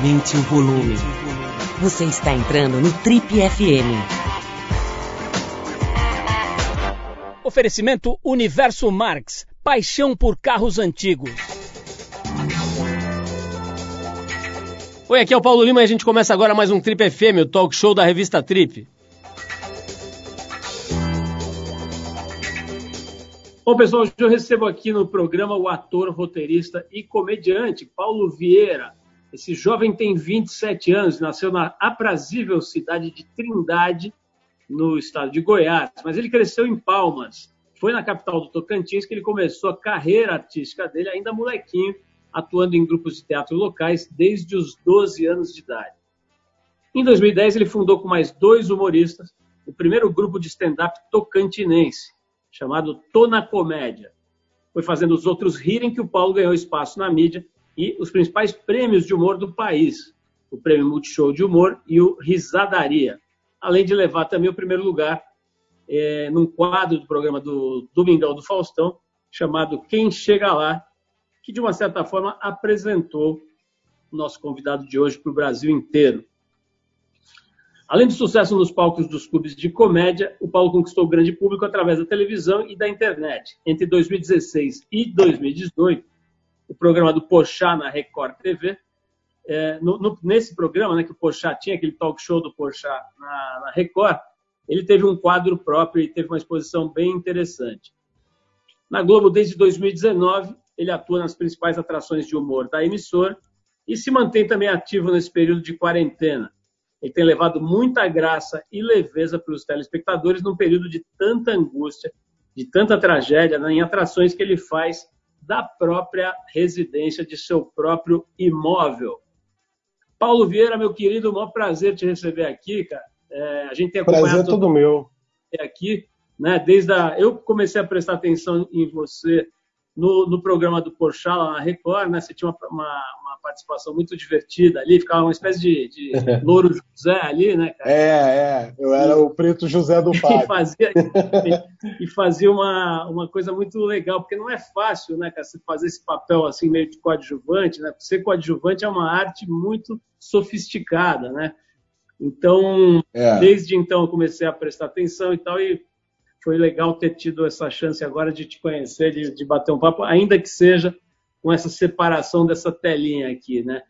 Aumente o volume. Você está entrando no Trip FM. Oferecimento Universo Marx. Paixão por carros antigos. Oi, aqui é o Paulo Lima e a gente começa agora mais um Trip FM, o talk show da revista Trip. Bom, pessoal, hoje eu recebo aqui no programa o ator, roteirista e comediante Paulo Vieira. Esse jovem tem 27 anos, nasceu na aprazível cidade de Trindade, no estado de Goiás, mas ele cresceu em Palmas. Foi na capital do Tocantins que ele começou a carreira artística dele, ainda molequinho, atuando em grupos de teatro locais desde os 12 anos de idade. Em 2010, ele fundou com mais dois humoristas o primeiro grupo de stand-up tocantinense, chamado Tô na Comédia. Foi fazendo os outros rirem que o Paulo ganhou espaço na mídia e os principais prêmios de humor do país, o Prêmio Multishow de Humor e o Risadaria, além de levar também o primeiro lugar é, num quadro do programa do Domingão do Faustão, chamado Quem Chega Lá, que de uma certa forma apresentou o nosso convidado de hoje para o Brasil inteiro. Além do sucesso nos palcos dos clubes de comédia, o Paulo conquistou o grande público através da televisão e da internet. Entre 2016 e 2018, o programa do Pochá na Record TV, é, no, no, nesse programa, né, que o Pochá tinha, aquele talk show do Pochá na, na Record, ele teve um quadro próprio e teve uma exposição bem interessante. Na Globo, desde 2019, ele atua nas principais atrações de humor da emissora e se mantém também ativo nesse período de quarentena. Ele tem levado muita graça e leveza para os telespectadores num período de tanta angústia, de tanta tragédia, né, em atrações que ele faz da própria residência, de seu próprio imóvel. Paulo Vieira, meu querido, um maior prazer te receber aqui, cara. É, a gente tem acompanhado prazer é todo meu aqui, né? Desde a eu comecei a prestar atenção em você no, no programa do Porchat lá na Record, né? Você tinha uma, uma, uma, participação muito divertida ali, ficava uma espécie de, de louro José ali, né, cara? É, é, eu era o preto José do pai. e fazia, e, e, fazia uma, uma coisa muito legal, porque não é fácil, né, cara, você fazer esse papel assim meio de coadjuvante, né? Ser coadjuvante é uma arte muito sofisticada, né? Então, é. desde então eu comecei a prestar atenção e tal, e foi legal ter tido essa chance agora de te conhecer, de, de bater um papo, ainda que seja com essa separação dessa telinha aqui, né?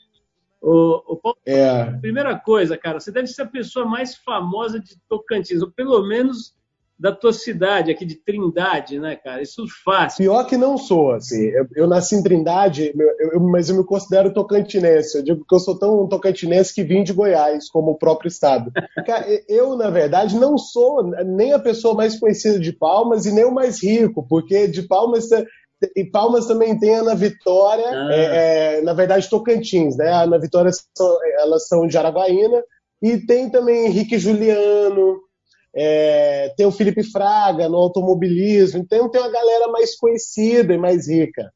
O, o Paulo, é. primeira coisa, cara, você deve ser a pessoa mais famosa de Tocantins, ou pelo menos da tua cidade, aqui de Trindade, né, cara? Isso fácil. Pior que não sou, assim. Eu, eu nasci em Trindade, eu, eu, mas eu me considero tocantinense. Eu digo que eu sou tão tocantinense que vim de Goiás, como o próprio estado. cara, eu, na verdade, não sou nem a pessoa mais conhecida de Palmas e nem o mais rico, porque de Palmas e Palmas também tem a Ana Vitória, ah. é, é, na verdade Tocantins, né? A Ana Vitória elas são de Araguaína e tem também Henrique Juliano, é, tem o Felipe Fraga no automobilismo, então tem uma galera mais conhecida e mais rica.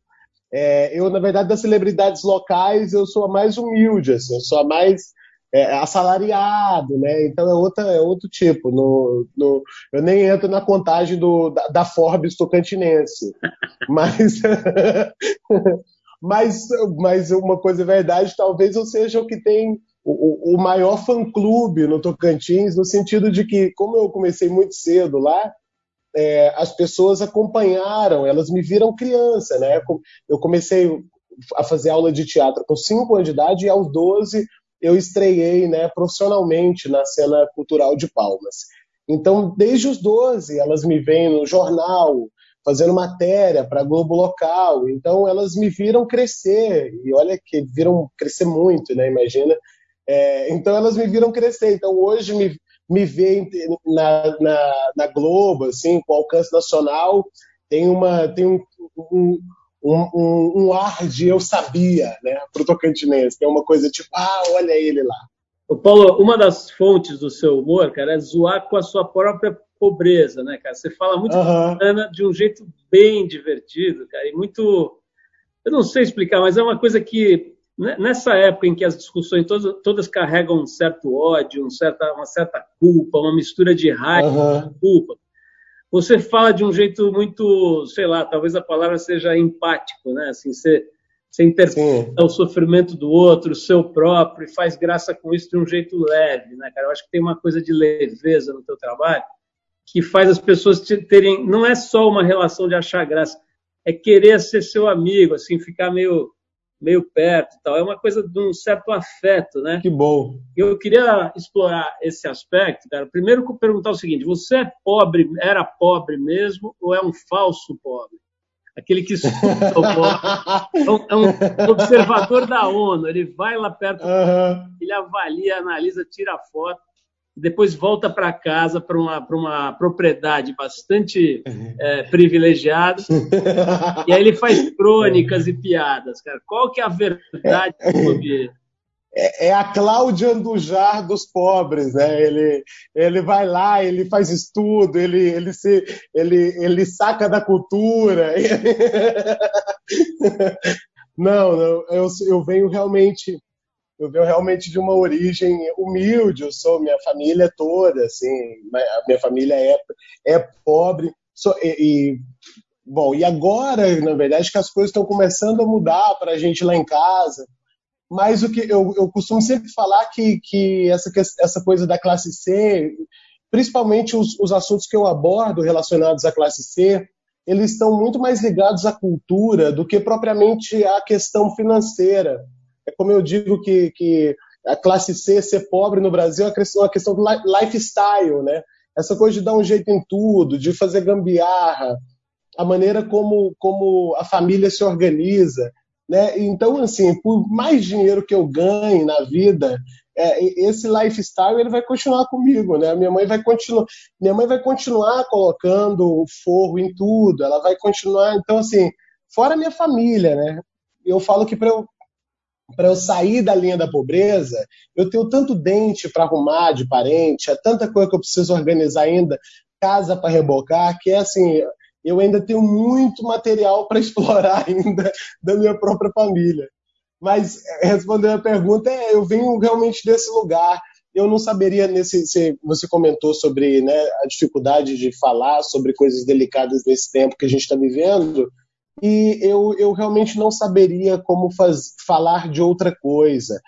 É, eu, na verdade, das celebridades locais, eu sou a mais humilde, assim, eu sou a mais é, assalariado, né? Então é, outra, é outro tipo. No, no, eu nem entro na contagem do, da, da Forbes tocantinense. mas, mas, mas uma coisa é verdade, talvez eu seja o que tem o, o maior fã-clube no Tocantins, no sentido de que, como eu comecei muito cedo lá, é, as pessoas acompanharam, elas me viram criança, né? Eu comecei a fazer aula de teatro com 5 anos de idade e aos 12 eu estreiei né, profissionalmente na cena cultural de Palmas. Então, desde os 12, elas me veem no jornal, fazendo matéria para Globo Local. Então, elas me viram crescer, e olha que viram crescer muito, né? Imagina é, então elas me viram crescer. Então hoje me, me veem na, na, na, Globo, assim, com alcance nacional, tem, uma, tem um, um, um, um ar de eu sabia, né, pro Tocantinense. Tem uma coisa tipo, ah, olha ele lá. O Paulo, uma das fontes do seu humor, cara, é zoar com a sua própria pobreza, né, cara? Você fala muito uhum. de um jeito bem divertido, cara, e muito. Eu não sei explicar, mas é uma coisa que né, nessa época em que as discussões todas, todas carregam um certo ódio, um certa, uma certa culpa, uma mistura de raiva uhum. e culpa, você fala de um jeito muito, sei lá, talvez a palavra seja empático, né? Assim, você, Você interpreta Sim. o sofrimento do outro, o seu próprio, e faz graça com isso de um jeito leve, né, cara? Eu acho que tem uma coisa de leveza no teu trabalho que faz as pessoas terem. Não é só uma relação de achar graça, é querer ser seu amigo, assim, ficar meio meio perto e tal. É uma coisa de um certo afeto, né? Que bom. Eu queria explorar esse aspecto, cara. Primeiro, perguntar o seguinte: você é pobre, era pobre mesmo ou é um falso pobre? Aquele que escuta o pobre. É um é observador da ONU. Ele vai lá perto, uhum. ele avalia, analisa, tira foto depois volta para casa, para uma, uma propriedade bastante é, privilegiada, e aí ele faz crônicas e piadas, cara. Qual que é a verdade sobre é, é a Cláudia Andujar dos pobres, né? Ele, ele vai lá, ele faz estudo, ele, ele, se, ele, ele saca da cultura. Não, não eu, eu venho realmente eu venho realmente de uma origem humilde, eu sou minha família toda, assim, a minha família é, é pobre, sou, e, e, bom, e agora, na verdade, que as coisas estão começando a mudar para a gente lá em casa, mas o que eu, eu costumo sempre falar que, que essa, essa coisa da classe C, principalmente os, os assuntos que eu abordo relacionados à classe C, eles estão muito mais ligados à cultura do que propriamente à questão financeira. É como eu digo que, que a classe C ser pobre no Brasil é uma questão do lifestyle, né? Essa coisa de dar um jeito em tudo, de fazer gambiarra, a maneira como, como a família se organiza. Né? Então, assim, por mais dinheiro que eu ganhe na vida, é, esse lifestyle ele vai continuar comigo, né? Minha mãe vai continuar, minha mãe vai continuar colocando forro em tudo, ela vai continuar, então assim, fora minha família, né? Eu falo que para eu para eu sair da linha da pobreza, eu tenho tanto dente para arrumar de parente, é tanta coisa que eu preciso organizar ainda, casa para rebocar, que é assim, eu ainda tenho muito material para explorar ainda da minha própria família. Mas respondendo a pergunta, é, eu venho realmente desse lugar. Eu não saberia nesse, você comentou sobre né, a dificuldade de falar sobre coisas delicadas nesse tempo que a gente está vivendo e eu, eu realmente não saberia como faz, falar de outra coisa.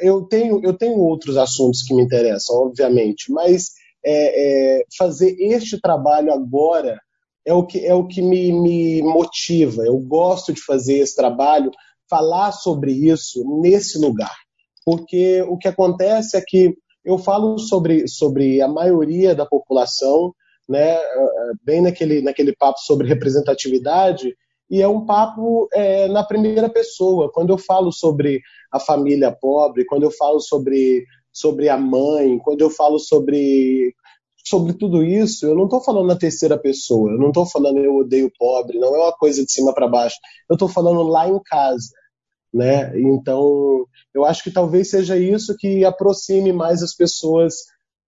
Eu tenho, eu tenho outros assuntos que me interessam, obviamente, mas é, é, fazer este trabalho agora é o que, é o que me, me motiva. Eu gosto de fazer esse trabalho, falar sobre isso nesse lugar. Porque o que acontece é que eu falo sobre, sobre a maioria da população, né, bem naquele, naquele papo sobre representatividade, e é um papo é, na primeira pessoa. Quando eu falo sobre a família pobre, quando eu falo sobre, sobre a mãe, quando eu falo sobre, sobre tudo isso, eu não estou falando na terceira pessoa, eu não estou falando eu odeio pobre, não é uma coisa de cima para baixo, eu estou falando lá em casa. Né? Então, eu acho que talvez seja isso que aproxime mais as pessoas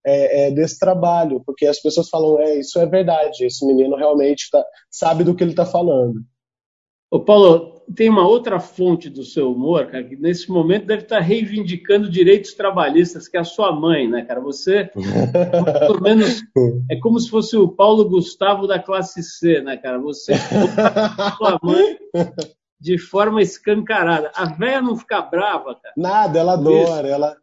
é, é, desse trabalho, porque as pessoas falam, é, isso é verdade, esse menino realmente tá, sabe do que ele está falando. Ô Paulo, tem uma outra fonte do seu humor, cara, que nesse momento deve estar reivindicando direitos trabalhistas, que é a sua mãe, né, cara? Você, pelo menos, é como se fosse o Paulo Gustavo da classe C, né, cara? Você, sua mãe, de forma escancarada. A velha não fica brava, cara? Nada, ela adora, ela,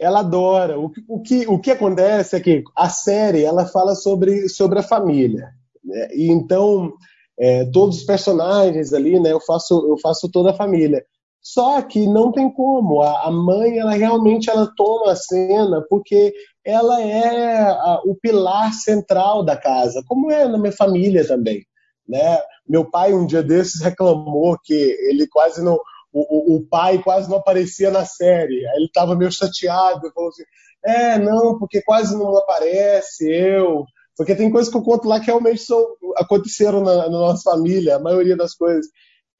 ela adora. O, o, que, o que acontece é que a série, ela fala sobre, sobre a família. Né? E então é, todos os personagens ali, né? Eu faço, eu faço toda a família. Só que não tem como. A, a mãe, ela realmente ela toma a cena porque ela é a, o pilar central da casa, como é na minha família também. Né? Meu pai um dia desses reclamou que ele quase não, o, o, pai quase não aparecia na série. Aí ele estava meio chateado, falou assim: "É, não, porque quase não aparece eu". Porque tem coisas que eu conto lá que realmente são, aconteceram na, na nossa família, a maioria das coisas.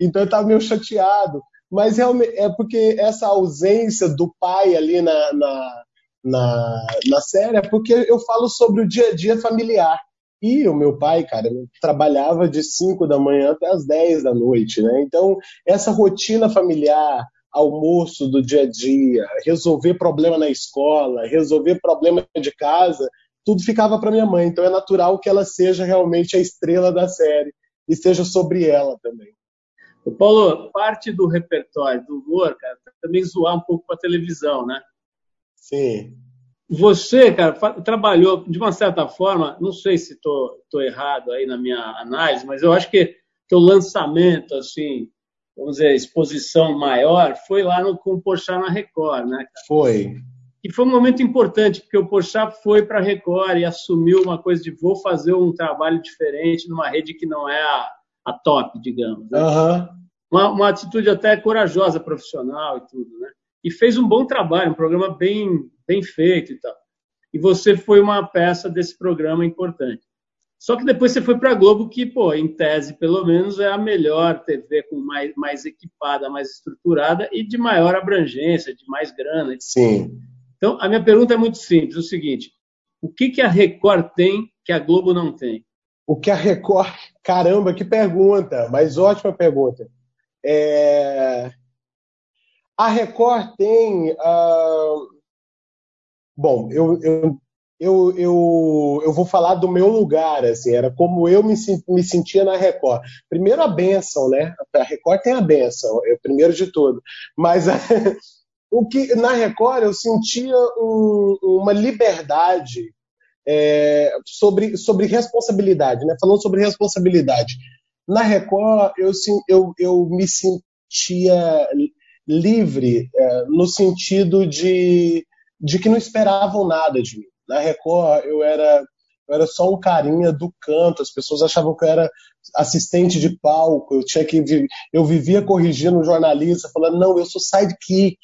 Então eu estava meio chateado. Mas realmente é porque essa ausência do pai ali na, na, na, na série é porque eu falo sobre o dia a dia familiar. E o meu pai, cara, trabalhava de 5 da manhã até as 10 da noite, né? Então, essa rotina familiar, almoço do dia a dia, resolver problema na escola, resolver problema de casa, tudo ficava para minha mãe. Então é natural que ela seja realmente a estrela da série e seja sobre ela também. O Paulo, parte do repertório do humor, cara, também zoar um pouco para a televisão, né? Sim. Você, cara, trabalhou de uma certa forma, não sei se estou errado aí na minha análise, mas eu acho que o lançamento, assim, vamos dizer, exposição maior, foi lá no, com o Porchat na Record, né? Cara? Foi. E foi um momento importante, porque o Porchat foi para a Record e assumiu uma coisa de vou fazer um trabalho diferente numa rede que não é a, a top, digamos. Né? Uhum. Uma, uma, atitude até corajosa, profissional e tudo, né? E fez um bom trabalho, um programa bem, bem feito e tal. E você foi uma peça desse programa importante. Só que depois você foi para a Globo, que, pô, em tese, pelo menos, é a melhor TV com mais, mais equipada, mais estruturada e de maior abrangência, de mais grana. Sim. Então, a minha pergunta é muito simples: é o seguinte, o que, que a Record tem que a Globo não tem? O que a Record. Caramba, que pergunta, mas ótima pergunta. É... A Record tem. Uh... Bom, eu, eu, eu, eu, eu vou falar do meu lugar, assim, era como eu me, me sentia na Record. Primeiro a benção, né? A Record tem a benção, é primeiro de tudo. Mas o que na Record eu sentia um, uma liberdade é, sobre, sobre responsabilidade, né? Falando sobre responsabilidade. Na Record eu, eu, eu me sentia livre é, no sentido de, de que não esperavam nada de mim. Na Record eu era eu era só um carinha do canto, as pessoas achavam que eu era assistente de palco, eu tinha que eu vivia corrigindo o jornalista, falando, não, eu sou sidekick,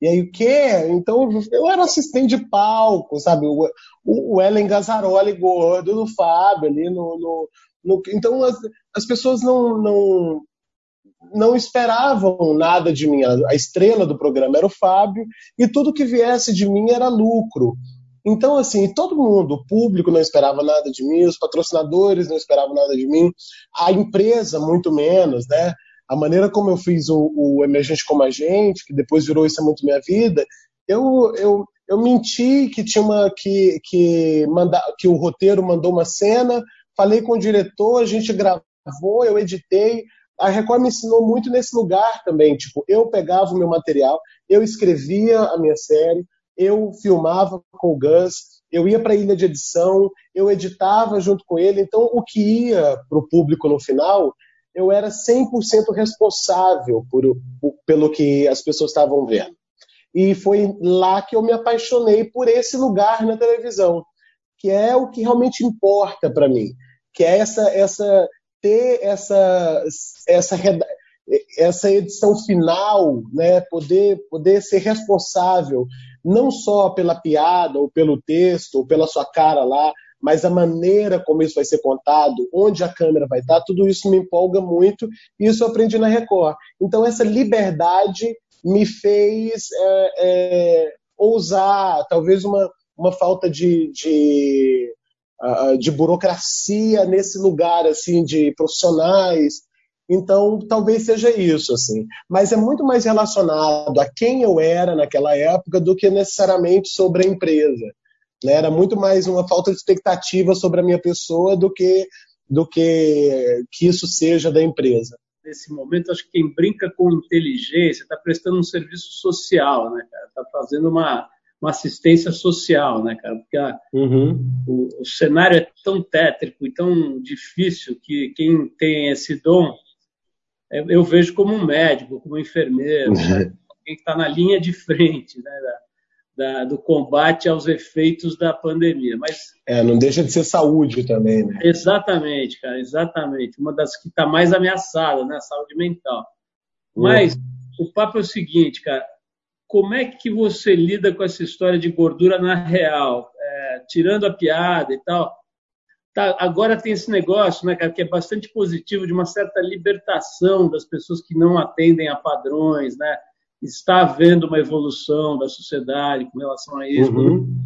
e aí o quê? Então eu era assistente de palco, sabe? O, o, o Ellen Gazzaroli gordo do Fábio ali no. no, no então as, as pessoas não, não, não esperavam nada de mim. A, estrela do programa era o Fábio, e tudo que viesse de mim era lucro. Então, assim, todo mundo, o público não esperava nada de mim, os patrocinadores não esperavam nada de mim, a empresa muito menos, né? A maneira como eu fiz o, o Emergente como Agente, que depois virou Isso é Muito Minha Vida, eu, eu, eu menti que tinha uma que, que, manda, que o roteiro mandou uma cena, falei com o diretor, a gente gravou, eu editei. A Record me ensinou muito nesse lugar também. Tipo, eu pegava o meu material, eu escrevia a minha série, eu filmava com o Gus, eu ia para a ilha de edição, eu editava junto com ele. Então, o que ia para o público no final eu era 100% responsável por, por, pelo que as pessoas estavam vendo. E foi lá que eu me apaixonei por esse lugar na televisão, que é o que realmente importa para mim, que é essa, essa ter essa, essa, essa edição final, né, poder, poder ser responsável não só pela piada ou pelo texto ou pela sua cara lá, mas a maneira como isso vai ser contado, onde a câmera vai estar, tudo isso me empolga muito e isso eu aprendi na Record. Então, essa liberdade me fez é, é, ousar, talvez uma, uma falta de, de, de burocracia nesse lugar assim de profissionais. Então, talvez seja isso, assim. Mas é muito mais relacionado a quem eu era naquela época do que necessariamente sobre a empresa. Né? Era muito mais uma falta de expectativa sobre a minha pessoa do que do que que isso seja da empresa. Nesse momento, acho que quem brinca com inteligência está prestando um serviço social, né, cara? Está fazendo uma, uma assistência social, né, cara? Porque a, uhum. o, o, cenário é tão tétrico e tão difícil que quem tem esse dom, eu vejo como um médico, como um enfermeiro, né? quem está na linha de frente, né? da, do combate aos efeitos da pandemia. Mas é, não deixa de ser saúde também, né? Exatamente, cara, exatamente. Uma das que está mais ameaçada, né? A saúde mental. Mas uhum. o papo é o seguinte, cara. Como é que você lida com essa história de gordura na real? É, tirando a piada e tal. Tá, agora tem esse negócio, né, cara, que é bastante positivo, de uma certa libertação das pessoas que não atendem a padrões, né? Está havendo uma evolução da sociedade com relação a isso. Uhum.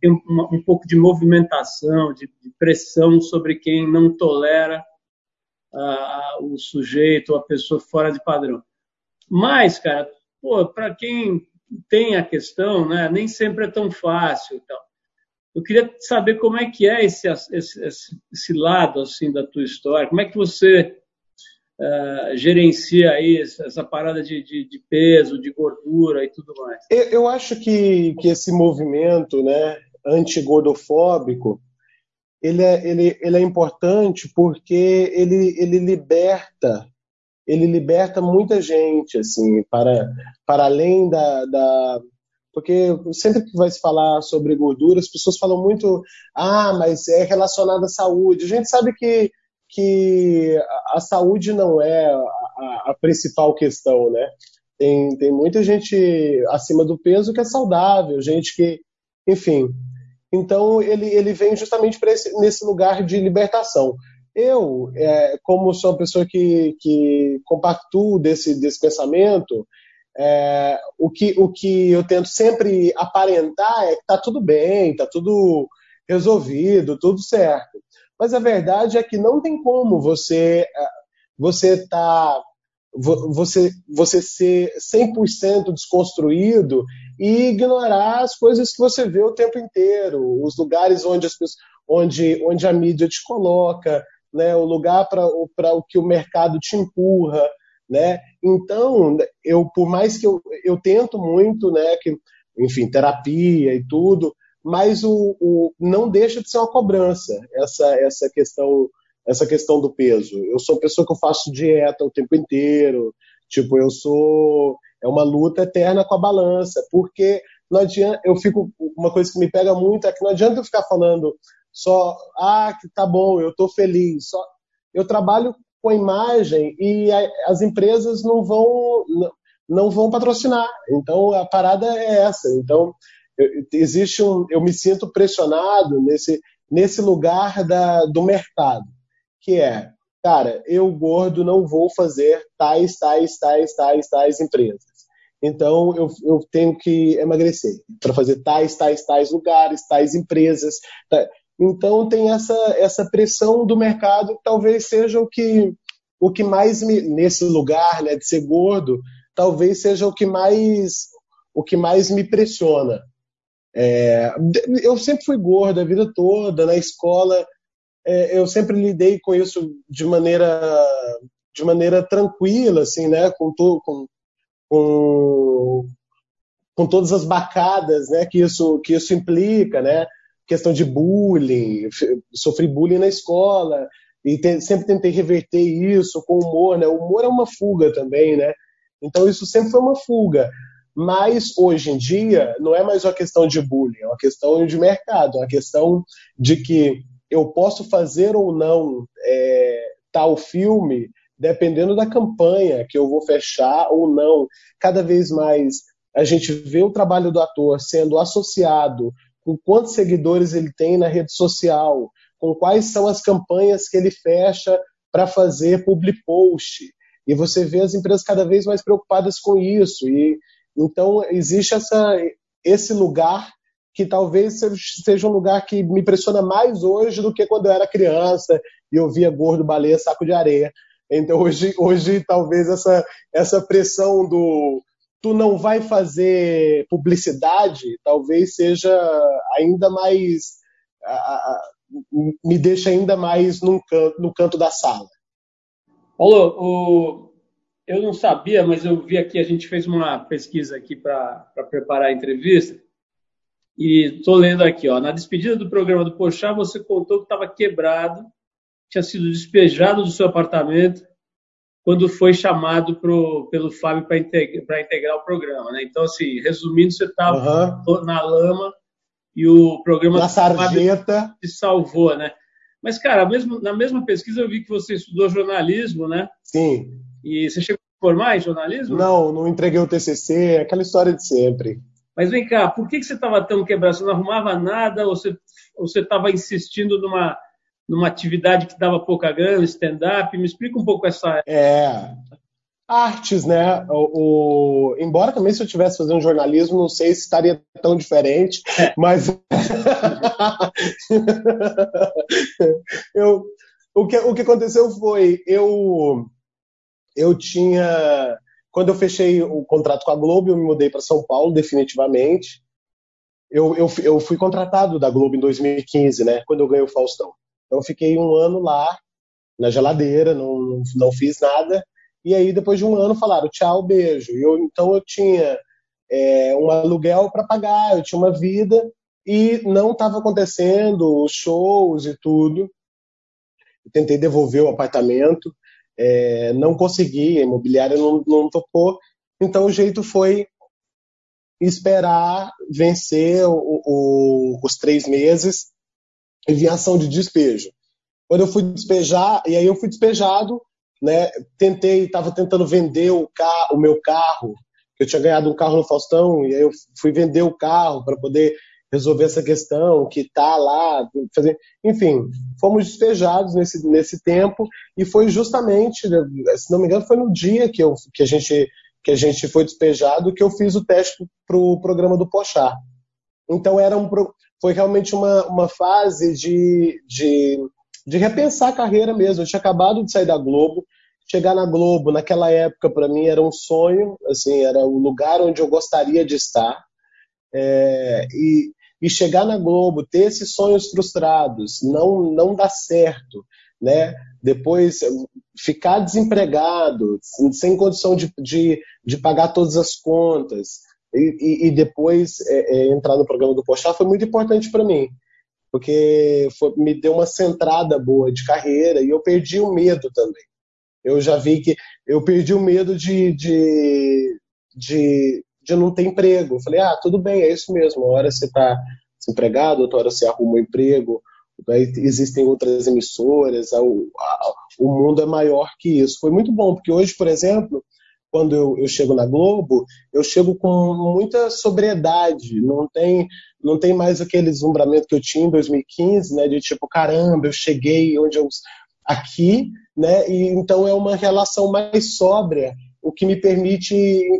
Tem um, um, pouco de movimentação, de, de, pressão sobre quem não tolera uh, o sujeito, a pessoa fora de padrão. Mas, cara, para quem tem a questão, né, nem sempre é tão fácil. Então. Eu queria saber como é que é esse, esse, esse, esse lado assim da tua história, como é que você uh, gerencia aí essa parada de, de, de, peso, de gordura e tudo mais? Eu, eu acho que, que esse movimento né, antigordofóbico ele é, ele, ele é importante porque ele, ele liberta ele liberta muita gente assim para para além da, da porque sempre que vai se falar sobre gordura as pessoas falam muito ah mas é relacionado à saúde a gente sabe que que a saúde não é a, a principal questão né tem, tem muita gente acima do peso que é saudável gente que enfim então ele, ele vem justamente para nesse lugar de libertação. Eu, é, como sou uma pessoa que, que compactuo desse, desse pensamento, é, o, que, o que eu tento sempre aparentar é que está tudo bem, está tudo resolvido, tudo certo. Mas a verdade é que não tem como você é, você tá você, você ser 100% desconstruído e ignorar as coisas que você vê o tempo inteiro, os lugares onde, as pessoas, onde, onde a mídia te coloca, né, o lugar para o que o mercado te empurra. Né? Então, eu, por mais que eu, eu tento muito, né, que, enfim, terapia e tudo, mas o, o, não deixa de ser uma cobrança essa, essa questão essa questão do peso. Eu sou pessoa que eu faço dieta o tempo inteiro, tipo, eu sou é uma luta eterna com a balança, porque não adianta, eu fico uma coisa que me pega muito é que não adianta eu ficar falando só, ah, que tá bom, eu tô feliz, só eu trabalho com a imagem e a, as empresas não vão não, não vão patrocinar. Então a parada é essa. Então eu, existe um, eu me sinto pressionado nesse nesse lugar da, do mercado que é, cara, eu gordo não vou fazer tais, tais, tais, tais, tais empresas. Então eu, eu tenho que emagrecer para fazer tais, tais, tais lugares, tais empresas. Tá? Então tem essa, essa pressão do mercado que talvez seja o que o que mais me, nesse lugar né, de ser gordo talvez seja o que mais o que mais me pressiona. É, eu sempre fui gordo a vida toda na escola é, eu sempre lidei com isso de maneira de maneira tranquila, assim, né? Com, to, com, com, com todas as bacadas, né? Que isso que isso implica, né? Questão de bullying, sofri bullying na escola e te, sempre tentei reverter isso com humor, né? O humor é uma fuga também, né? Então isso sempre foi uma fuga. Mas hoje em dia não é mais uma questão de bullying, é uma questão de mercado, é uma questão de que eu posso fazer ou não é, tal filme dependendo da campanha que eu vou fechar ou não. Cada vez mais a gente vê o trabalho do ator sendo associado com quantos seguidores ele tem na rede social, com quais são as campanhas que ele fecha para fazer public post. E você vê as empresas cada vez mais preocupadas com isso. E então existe essa, esse lugar que talvez seja um lugar que me impressiona mais hoje do que quando eu era criança e eu via gordo, baleia, saco de areia. Então hoje, hoje talvez essa, essa pressão do tu não vai fazer publicidade talvez seja ainda mais me deixa ainda mais num canto, no canto da sala. Paulo, o, eu não sabia, mas eu vi aqui, a gente fez uma pesquisa aqui para preparar a entrevista e estou lendo aqui, ó, na despedida do programa do Pochá, você contou que estava quebrado, tinha sido despejado do seu apartamento quando foi chamado pro, pelo Fábio para integrar, integrar, o programa, né? Então, assim, resumindo, você estava uhum. na lama e o programa na sarjeta te salvou, né? Mas, cara, mesmo, na mesma pesquisa eu vi que você estudou jornalismo, né? Sim. E você chegou a formar em jornalismo? Não, não entreguei o TCC, aquela história de sempre. Mas vem cá, por que, que você estava tão quebrado? Você não arrumava nada ou você estava insistindo numa, numa atividade que dava pouca grana, stand-up? Me explica um pouco essa. É. Artes, né? O, o, embora também se eu tivesse fazendo jornalismo, não sei se estaria tão diferente, é. mas eu, o, que, o que aconteceu foi eu eu tinha quando eu fechei o contrato com a Globo, eu me mudei para São Paulo definitivamente. Eu, eu, eu, fui contratado da Globo em 2015, né? Quando eu ganhei o Faustão. Então eu fiquei um ano lá, na geladeira, não, não fiz nada. E aí, depois de um ano, falaram tchau, beijo. E eu, então, eu tinha é, um aluguel para pagar, eu tinha uma vida e não estava acontecendo os shows e tudo. Eu tentei devolver o apartamento, é, não consegui, a imobiliária não, não topou. Então, o jeito foi esperar vencer o, o, os três meses e vir ação de despejo. Quando eu fui despejar, e aí eu fui despejado, né? Tentei, estava tentando vender o, carro, o meu carro, eu tinha ganhado um carro no Faustão, e aí eu fui vender o carro para poder resolver essa questão, que tá lá, fazer, enfim, fomos despejados nesse, nesse tempo e foi justamente, se não me engano, foi no dia que, eu, que a gente que a gente foi despejado que eu fiz o teste para o programa do Pochá. Então era um, foi realmente uma, uma fase de, de, de repensar a carreira mesmo. Eu tinha acabado de sair da Globo, chegar na Globo naquela época para mim era um sonho, assim era o lugar onde eu gostaria de estar. É, e, e chegar na Globo, ter esses sonhos frustrados, não não dar certo, né? Depois ficar desempregado, sem condição de, de, de pagar todas as contas, e, e, e depois é, é, entrar no programa do Pochá foi muito importante para mim, porque foi, me deu uma centrada boa de carreira e eu perdi o medo também. Eu já vi que eu perdi o medo de, de, de, de não ter emprego. Eu falei, ah, tudo bem, é isso mesmo. Uma hora você está desempregado, outra hora você arruma um emprego, existem outras emissoras, o, o mundo é maior que isso. Foi muito bom, porque hoje, por exemplo, quando eu, eu, chego na Globo, eu chego com muita sobriedade, não tem, não tem mais aquele deslumbramento que eu tinha em 2015, né, de tipo, caramba, eu cheguei onde eu aqui, né, e então é uma relação mais sóbria, o que me permite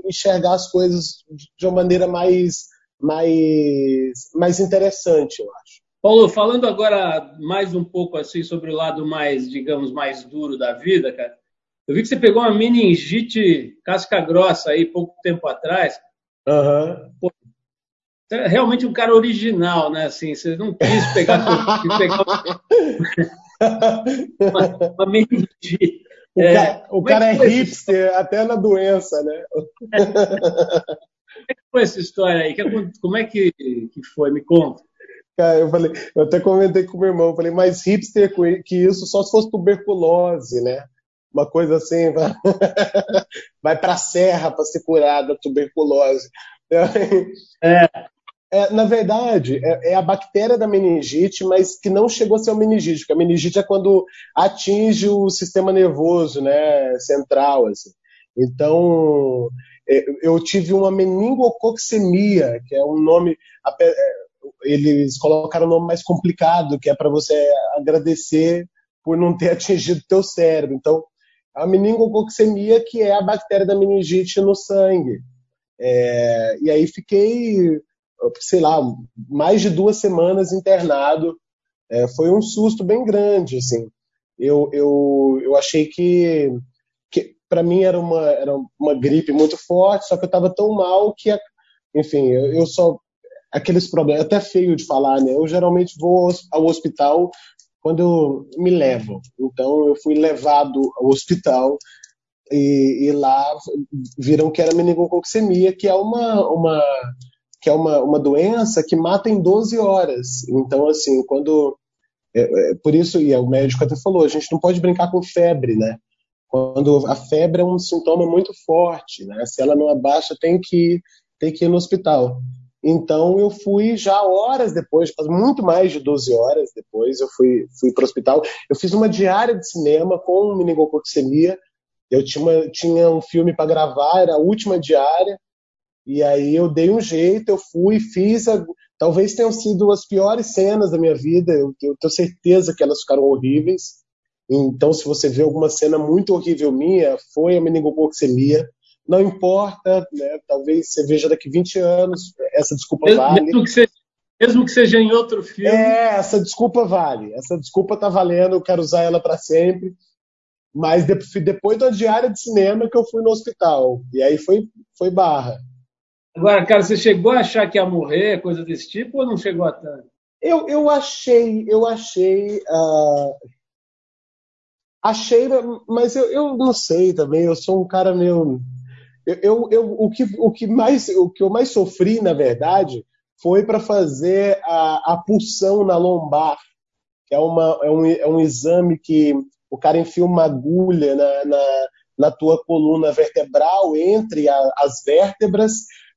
enxergar as coisas de uma maneira mais mais mais interessante, eu acho. Paulo, falando agora mais um pouco assim sobre o lado mais, digamos, mais duro da vida, cara. Eu vi que você pegou uma meningite casca grossa aí pouco tempo atrás. Uhum. Pô, é realmente um cara original, né? Assim, você não quis pegar, pegar uma, uma meningite. O, é, cara, o cara é, é hipster até na doença, né? Como é que foi essa história aí? Como é que, que foi? Me conta. Cara, eu falei, eu até comentei com o meu irmão, eu falei, mais hipster que isso só se fosse tuberculose, né? Uma coisa assim, vai, vai pra serra para ser curada a tuberculose. É. É, na verdade, é, é, a bactéria da meningite, mas que não chegou a ser uma meningite, porque a meningite é quando atinge o sistema nervoso né, central. Assim. Então, é, eu tive uma meningococcemia, que é um nome eles colocaram um nome mais complicado, que é para você agradecer por não ter atingido teu cérebro. Então, a meningococcemia, que é a bactéria da meningite no sangue. É, e aí fiquei, sei lá, mais de duas semanas internado. É, foi um susto bem grande, assim. Eu, eu, eu achei que, que para mim era uma, era uma gripe muito forte, só que eu estava tão mal que, enfim, eu, eu só aqueles problemas, é até feio de falar, né? Eu geralmente vou ao hospital quando me levam. Então eu fui levado ao hospital e, e lá viram que era meningococcemia, que é uma, uma que é uma, uma doença que mata em 12 horas. Então assim, quando é, é, por isso e o médico até falou, a gente não pode brincar com febre, né? Quando a febre é um sintoma muito forte, né? Se ela não abaixa, tem que tem que ir no hospital. Então eu fui já horas depois, muito mais de 12 horas depois, eu fui, fui para o hospital. Eu fiz uma diária de cinema com meningococcemia. Eu tinha, tinha um filme para gravar, era a última diária. E aí eu dei um jeito, eu fui, fiz. A, talvez tenham sido as piores cenas da minha vida. Eu, eu tenho certeza que elas ficaram horríveis. Então, se você vê alguma cena muito horrível minha, foi a meningococcemia não importa, né? talvez você veja daqui 20 anos, essa desculpa mesmo, vale. Mesmo que, seja, mesmo que seja em outro filme. É, essa desculpa vale, essa desculpa tá valendo, eu quero usar ela para sempre. Mas depois da diária de cinema que eu fui no hospital, e aí foi, foi barra. Agora, cara, você chegou a achar que ia morrer, coisa desse tipo, ou não chegou a tanto? Eu, eu achei, eu achei. Uh Achei, mas eu, eu não sei também, eu sou um cara meio. Eu, eu, eu, o, que, o, que mais, o que eu mais sofri, na verdade, foi para fazer a, a pulsão na lombar, que é, uma, é, um, é um exame que o cara enfia uma agulha na, na, na tua coluna vertebral, entre a, as vértebras,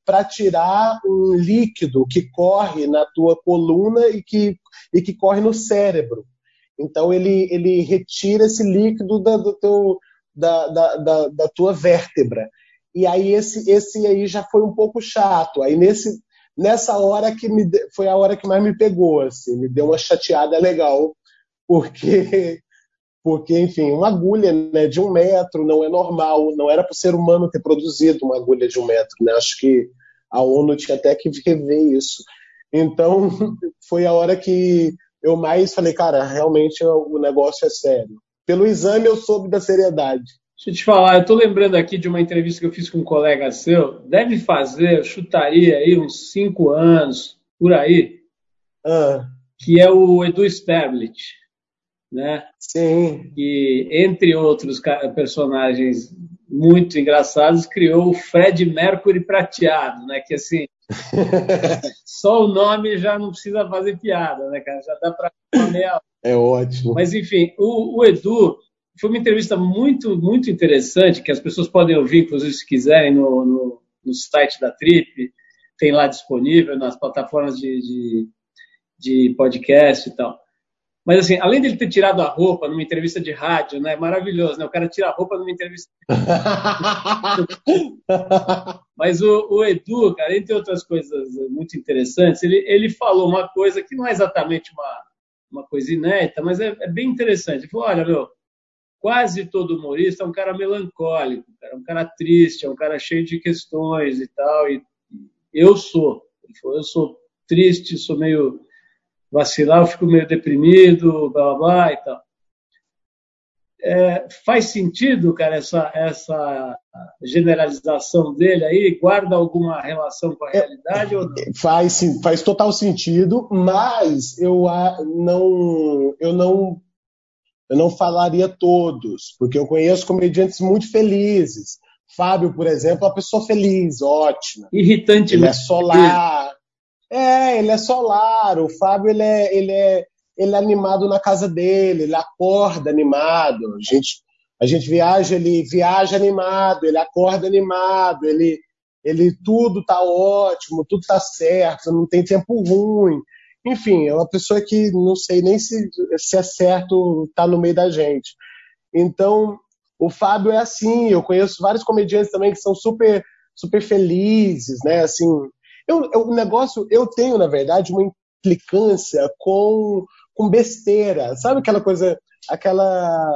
para tirar um líquido que corre na tua coluna e que, e que corre no cérebro. Então ele, ele retira esse líquido da, do teu, da, da, da, da tua vértebra. E aí esse, esse aí já foi um pouco chato. Aí nesse, nessa hora que me foi a hora que mais me pegou, assim, me deu uma chateada legal, porque porque enfim, uma agulha né, de um metro não é normal, não era para o ser humano ter produzido uma agulha de um metro, né? Acho que a ONU tinha até que rever isso. Então foi a hora que eu mais falei, cara, realmente o negócio é sério. Pelo exame eu soube da seriedade. Deixa eu te falar, eu estou lembrando aqui de uma entrevista que eu fiz com um colega seu. Deve fazer, eu chutaria aí uns cinco anos, por aí, ah. que é o Edu Sterblit, né? Sim. Que, entre outros personagens muito engraçados, criou o Fred Mercury prateado, né? Que assim, só o nome já não precisa fazer piada, né, cara? Já dá para. É ótimo. Mas enfim, o, o Edu foi uma entrevista muito, muito interessante, que as pessoas podem ouvir, inclusive, se quiserem, no, no, no site da Trip, tem lá disponível, nas plataformas de, de, de podcast e tal. Mas, assim, além dele ter tirado a roupa numa entrevista de rádio, né? Maravilhoso, né? O cara tira a roupa numa entrevista. Mas o, o, Edu, cara, entre outras coisas muito interessantes, ele, ele falou uma coisa que não é exatamente uma, uma coisa inédita, mas é, é bem interessante. Ele falou: olha, meu, quase todo humorista é um cara melancólico, é um cara triste, é um cara cheio de questões e tal. E eu sou. Ele falou: eu sou triste, sou meio vacilar, eu fico meio deprimido, blá blá blá e tal. É, faz sentido, cara, essa, essa generalização dele aí? Guarda alguma relação com a é, realidade é, ou? Faz, faz total sentido, mas eu não, eu não eu não falaria todos, porque eu conheço comediantes muito felizes. Fábio, por exemplo, é uma pessoa feliz, ótima. Irritante. Ele é solar, é, ele é solar. O Fábio ele é, ele é, ele é animado na casa dele, ele acorda animado. A gente, a gente viaja, ele viaja animado, ele acorda animado, ele, ele tudo tá ótimo, tudo tá certo, não tem tempo ruim. Enfim, é uma pessoa que não sei nem se, se é certo tá no meio da gente. Então, o Fábio é assim. Eu conheço vários comediantes também que são super super felizes, né? Assim, eu, eu, o negócio, eu tenho, na verdade, uma implicância com, com besteira. Sabe aquela coisa, aquela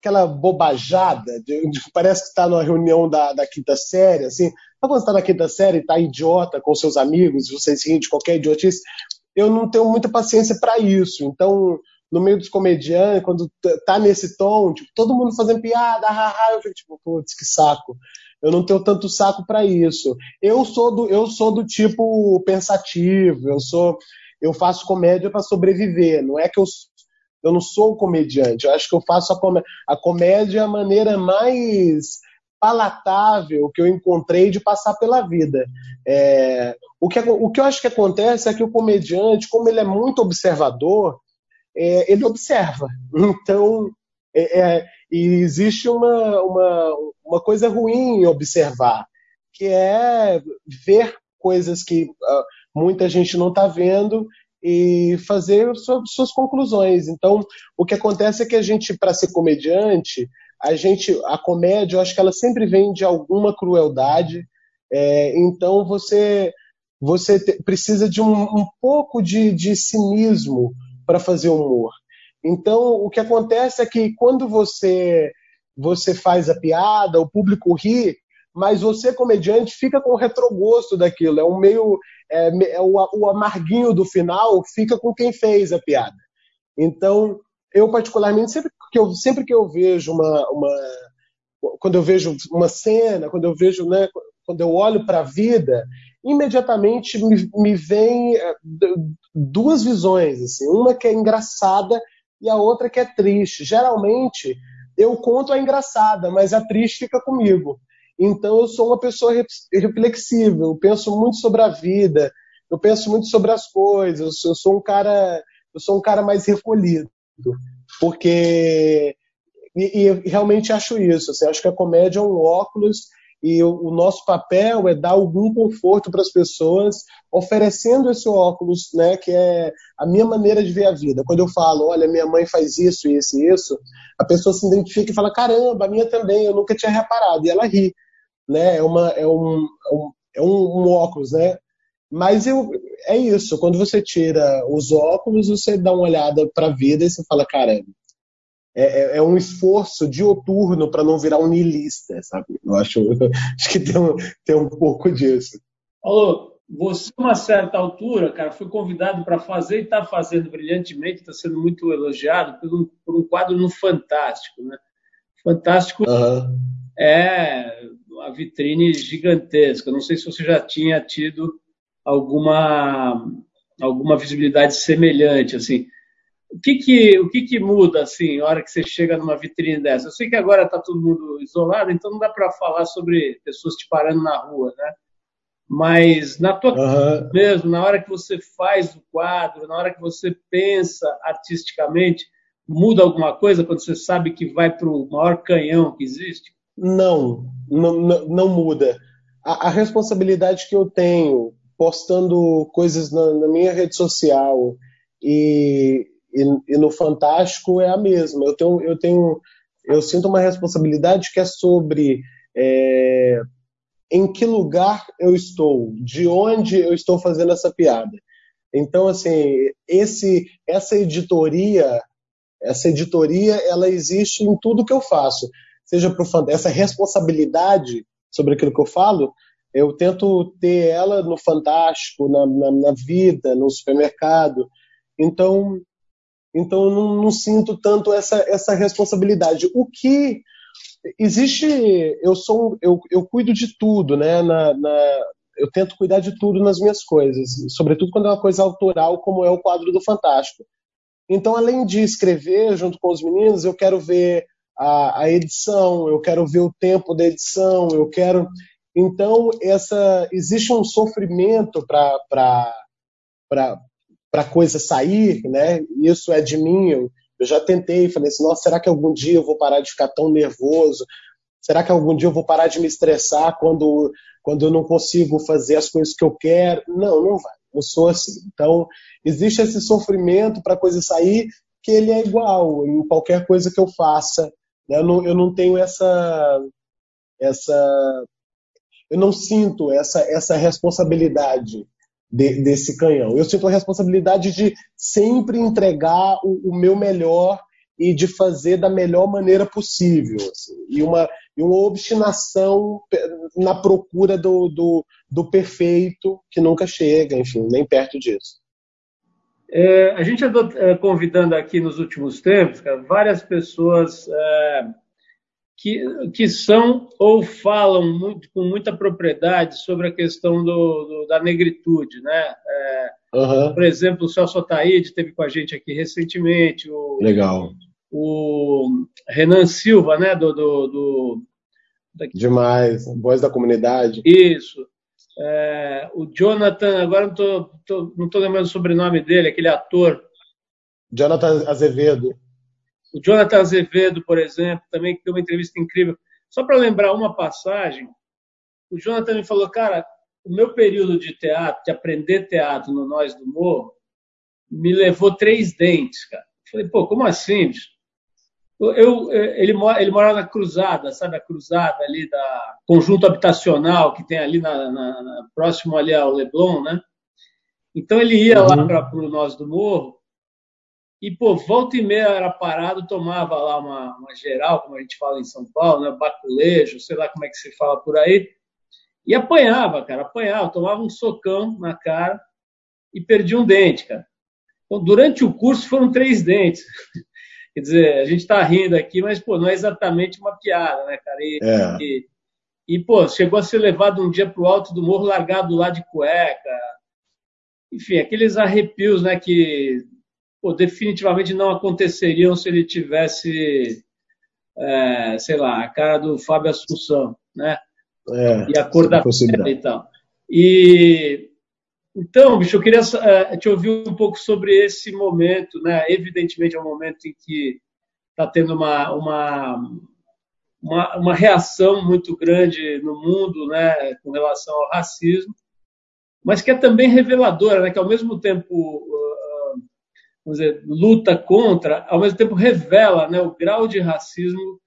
aquela bobajada, de, de, parece que está numa reunião da, da quinta série, assim, quando você está na quinta série e está idiota com seus amigos, vocês riem de qualquer idiotice, eu não tenho muita paciência para isso. Então, no meio dos comediantes, quando tá nesse tom, tipo, todo mundo fazendo piada, haha, eu fico tipo, putz, que saco. Eu não tenho tanto saco para isso. Eu sou do eu sou do tipo pensativo, eu sou eu faço comédia para sobreviver, não é que eu eu não sou um comediante. Eu acho que eu faço a, comé a comédia a maneira mais palatável que eu encontrei de passar pela vida. É, o, que, o que eu acho que acontece é que o comediante, como ele é muito observador, é, ele observa. Então, é, é, e existe uma, uma, uma coisa ruim em observar, que é ver coisas que uh, muita gente não está vendo e fazer suas, conclusões. Então, o que acontece é que a gente, para ser comediante, a gente, a comédia, eu acho que ela sempre vem de alguma crueldade. É, então, você você te, precisa de um, um pouco de, de cinismo para fazer humor. Então, o que acontece é que quando você você faz a piada, o público ri, mas você, comediante, fica com o retrogosto daquilo. É um meio. É, é o, o, amarguinho do final fica com quem fez a piada. Então, eu, particularmente, sempre que eu, sempre que eu vejo uma, uma. Quando eu vejo uma cena, quando eu vejo. Né, quando eu olho para a vida, imediatamente me, me vem é, duas visões. Assim. Uma que é engraçada e a outra que é triste. Geralmente, eu conto a engraçada, mas a triste fica comigo. Então, eu sou uma pessoa reflexiva, eu penso muito sobre a vida, eu penso muito sobre as coisas, eu sou um cara, eu sou um cara mais recolhido, porque e, e realmente acho isso. Assim, acho que a comédia é um óculos e o, nosso papel é dar algum conforto para as pessoas, oferecendo esse óculos, né, que é a minha maneira de ver a vida. Quando eu falo, olha, minha mãe faz isso, isso e isso, a pessoa se identifica e fala, caramba, a minha também, eu nunca tinha reparado, e ela ri, né? É uma é um, é um, um óculos, né? Mas eu, é isso, quando você tira os óculos, você dá uma olhada para a vida e você fala, caramba, é, é, é, um esforço dioturno para não virar um niilista, sabe? Eu acho, acho que tem um, tem um pouco disso. Paulo, você, a uma certa altura, cara, foi convidado para fazer e está fazendo brilhantemente, está sendo muito elogiado por um, por um, quadro no Fantástico, né? Fantástico uhum. é uma vitrine gigantesca. Não sei se você já tinha tido alguma alguma visibilidade semelhante, assim o que que, o que que muda, assim, a hora que você chega numa vitrine dessa? Eu sei que agora está todo mundo isolado, então não dá para falar sobre pessoas te parando na rua, né? Mas na tua uhum. mesmo, na hora que você faz o quadro, na hora que você pensa artisticamente, muda alguma coisa quando você sabe que vai para o maior canhão que existe? Não, não, não muda. A, a, responsabilidade que eu tenho postando coisas na, na minha rede social e e, e, no Fantástico é a mesma. Eu tenho, eu tenho, eu sinto uma responsabilidade que é sobre é, em que lugar eu estou, de onde eu estou fazendo essa piada. Então, assim, esse, essa editoria, essa editoria, ela existe em tudo que eu faço. Seja pro essa responsabilidade sobre aquilo que eu falo, eu tento ter ela no Fantástico, na, na, na vida, no supermercado. Então, então eu não, não sinto tanto essa, essa responsabilidade. O que existe, eu sou, eu, eu cuido de tudo, né? Na, na, eu tento cuidar de tudo nas minhas coisas, sobretudo quando é uma coisa autoral, como é o quadro do Fantástico. Então, além de escrever junto com os meninos, eu quero ver a, a edição, eu quero ver o tempo da edição, eu quero. Então, essa existe um sofrimento para para a coisa sair, né? Isso é de mim. Eu, eu já tentei, falei assim, nossa, será que algum dia eu vou parar de ficar tão nervoso? Será que algum dia eu vou parar de me estressar quando, quando eu não consigo fazer as coisas que eu quero? Não, não vai. Eu sou assim. Então, existe esse sofrimento para a coisa sair que ele é igual em qualquer coisa que eu faça. Né? Eu, não, eu não tenho essa, essa, eu não sinto essa, essa responsabilidade de, desse canhão. Eu sinto a responsabilidade de sempre entregar o, o, meu melhor e de fazer da melhor maneira possível. Assim, e, uma, e uma obstinação na procura do, do, do perfeito que nunca chega, enfim, nem perto disso. É, a gente andou é, convidando aqui nos últimos tempos cara, várias pessoas é, que, que são ou falam muito, com muita propriedade sobre a questão do, do da negritude, né? É, uhum. Por exemplo, o Celso Ataíde esteve com a gente aqui recentemente. O, Legal. O Renan Silva, né? Do, do, do Demais. Voz da comunidade. Isso. É, o Jonathan, agora não tô, tô, não estou lembrando o sobrenome dele, aquele ator. Jonathan Azevedo. O Jonathan Azevedo, por exemplo, também que deu uma entrevista incrível. Só para lembrar uma passagem, o Jonathan me falou, cara, o meu período de teatro, de aprender teatro no Nós do Morro, me levou três dentes, cara. Eu falei, pô, como assim? Eu, ele, mora, ele mora na Cruzada, sabe a Cruzada ali da conjunto habitacional que tem ali na, na, na próximo ali ao Leblon, né? Então ele ia uhum. lá para o Nós do Morro e, pô, volta e meia era parado, tomava lá uma, uma geral, como a gente fala em São Paulo, né? Baculejo, sei lá como é que se fala por aí. E apanhava, cara, apanhava, tomava um socão na cara e perdia um dente, cara. Então, durante o curso foram três dentes. Quer dizer, a gente está rindo aqui, mas, pô, não é exatamente uma piada, né, cara? E, é. e, e pô, chegou a ser levado um dia para o alto do morro, largado lá de cueca. Enfim, aqueles arrepios, né, que pô, definitivamente não aconteceriam se ele tivesse, é, sei lá, a cara do Fábio Assunção, né? É, e a cor da pele e tal. E então, bicho, eu queria uh, te ouvir um pouco sobre esse momento, né? Evidentemente é um momento em que está tendo uma, uma, uma, uma, reação muito grande no mundo, né, com relação ao racismo, mas que é também reveladora, né? Que ao mesmo tempo dizer, luta contra, ao mesmo tempo revela, né, o grau de racismo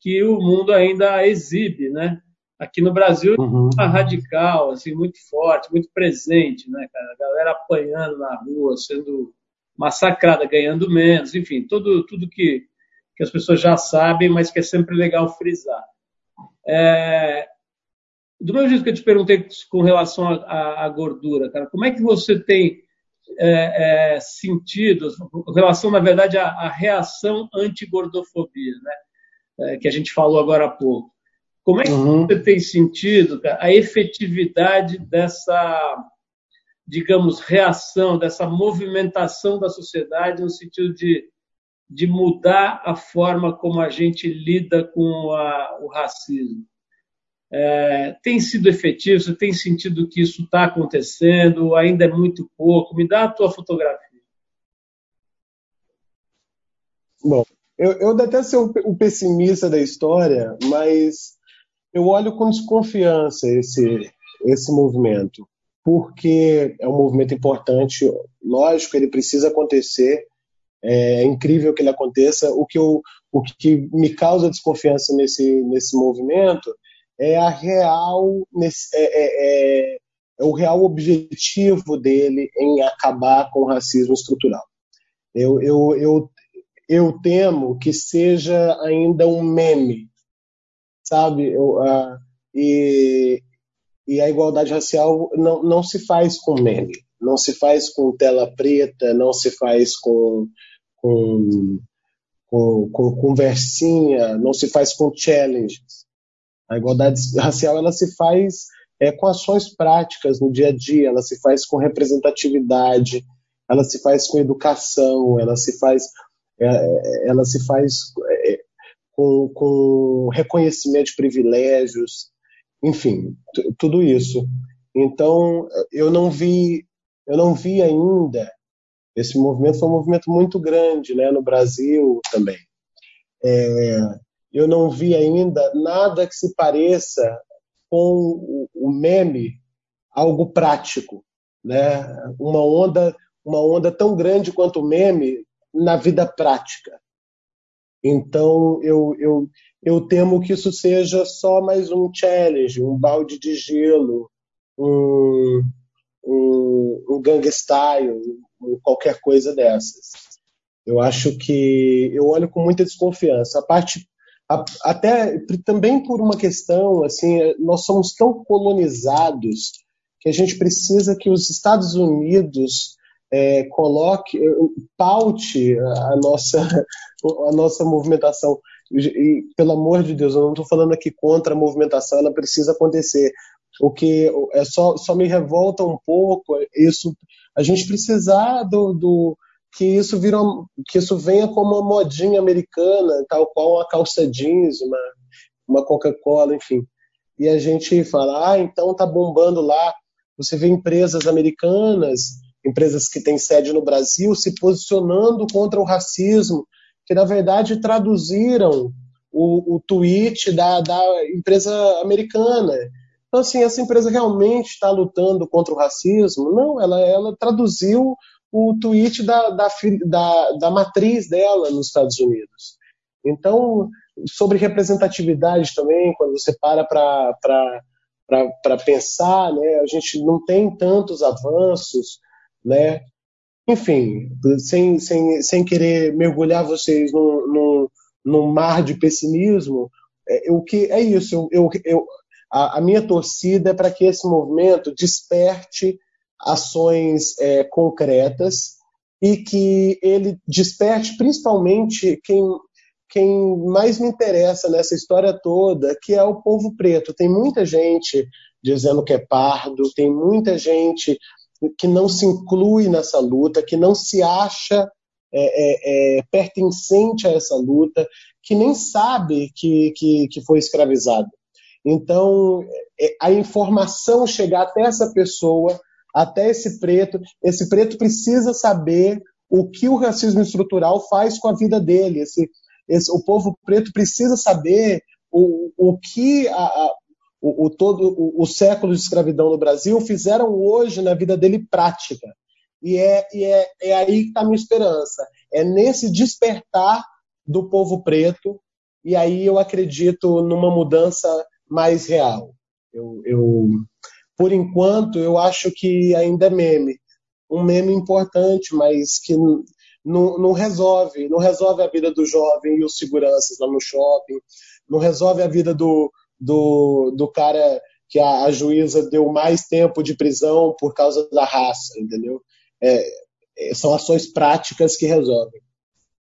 que o mundo ainda exibe, né? Aqui no Brasil, uhum. uma radical, assim, muito forte, muito presente, né, cara? A galera apanhando na rua, sendo massacrada, ganhando menos, enfim, tudo, tudo que, que as pessoas já sabem, mas que é sempre legal frisar. É, do mesmo jeito que eu te perguntei com relação à gordura, cara, como é que você tem é, é, sentido, com relação, na verdade, à, à reação anti-gordofobia, né, é, que a gente falou agora há pouco? Como é que uhum. você tem sentido cara, a efetividade dessa, digamos, reação, dessa movimentação da sociedade no sentido de, de mudar a forma como a gente lida com a, o racismo? É, tem sido efetivo? Você tem sentido que isso está acontecendo? Ainda é muito pouco? Me dá a tua fotografia. Bom, eu, eu detesto ser o, pessimista da história, mas eu olho com desconfiança esse, esse movimento, porque é um movimento importante, lógico, ele precisa acontecer, é incrível que ele aconteça. O que, eu, o que me causa desconfiança nesse, nesse movimento é a real é, é, é, é, o real objetivo dele em acabar com o racismo estrutural. Eu, eu, eu, eu temo que seja ainda um meme sabe? Eu, uh, e, e a igualdade racial não, não se faz com meme, não se faz com tela preta, não se faz com, com, com, com conversinha, não se faz com challenges. A igualdade racial ela se faz é, com ações práticas no dia a dia, ela se faz com representatividade, ela se faz com educação, ela se faz, é, é ela se faz é, com, com reconhecimento de privilégios, enfim, tudo isso. Então, eu não vi, eu não vi ainda esse movimento foi um movimento muito grande, né, no Brasil também. É, eu não vi ainda nada que se pareça com o meme algo prático, né? Uma onda, uma onda tão grande quanto o meme na vida prática. Então, eu, eu, eu temo que isso seja só mais um challenge, um balde de gelo, um, um, um gang style, qualquer coisa dessas. Eu acho que eu olho com muita desconfiança. A parte até também por uma questão assim, nós somos tão colonizados que a gente precisa que os Estados Unidos é, coloque, paute a nossa, a nossa movimentação. E, pelo amor de Deus, eu não estou falando aqui contra a movimentação, ela precisa acontecer. O que é só, só me revolta um pouco isso, a gente precisar do, do que isso vira, que isso venha como uma modinha americana, tal qual uma calça jeans, uma, uma Coca-Cola, enfim. E a gente fala, ah, então tá bombando lá. Você vê empresas americanas empresas que têm sede no Brasil se posicionando contra o racismo, que na verdade traduziram o, o tweet da, da empresa americana. Então, assim, essa empresa realmente está lutando contra o racismo? Não, ela, ela traduziu o tweet da, da, da, da matriz dela nos Estados Unidos. Então, sobre representatividade também, quando você para para pensar, né, a gente não tem tantos avanços né? Enfim, sem, sem, sem querer mergulhar vocês num, num, num mar de pessimismo, é, o que é isso? Eu, eu, eu a, a, minha torcida é para que esse movimento desperte ações é, concretas e que ele desperte principalmente quem, quem mais me interessa nessa história toda, que é o povo preto. Tem muita gente dizendo que é pardo, tem muita gente que não se inclui nessa luta, que não se acha é, é, é, pertencente a essa luta, que nem sabe que, que, que foi escravizado. Então, é, a informação chegar até essa pessoa, até esse preto, esse preto precisa saber o que o racismo estrutural faz com a vida dele. Esse, esse, o povo preto precisa saber o, o que a, a, o, o, todo o, o século de escravidão no Brasil fizeram hoje na vida dele prática. E é, e é, é aí que está a minha esperança. É nesse despertar do povo preto, e aí eu acredito numa mudança mais real. Eu, eu, por enquanto, eu acho que ainda é meme. Um meme importante, mas que não, não, resolve. Não resolve a vida do jovem e os seguranças lá no shopping. Não resolve a vida do, do, do cara que a, a juíza deu mais tempo de prisão por causa da raça, entendeu? É, é são ações práticas que resolvem.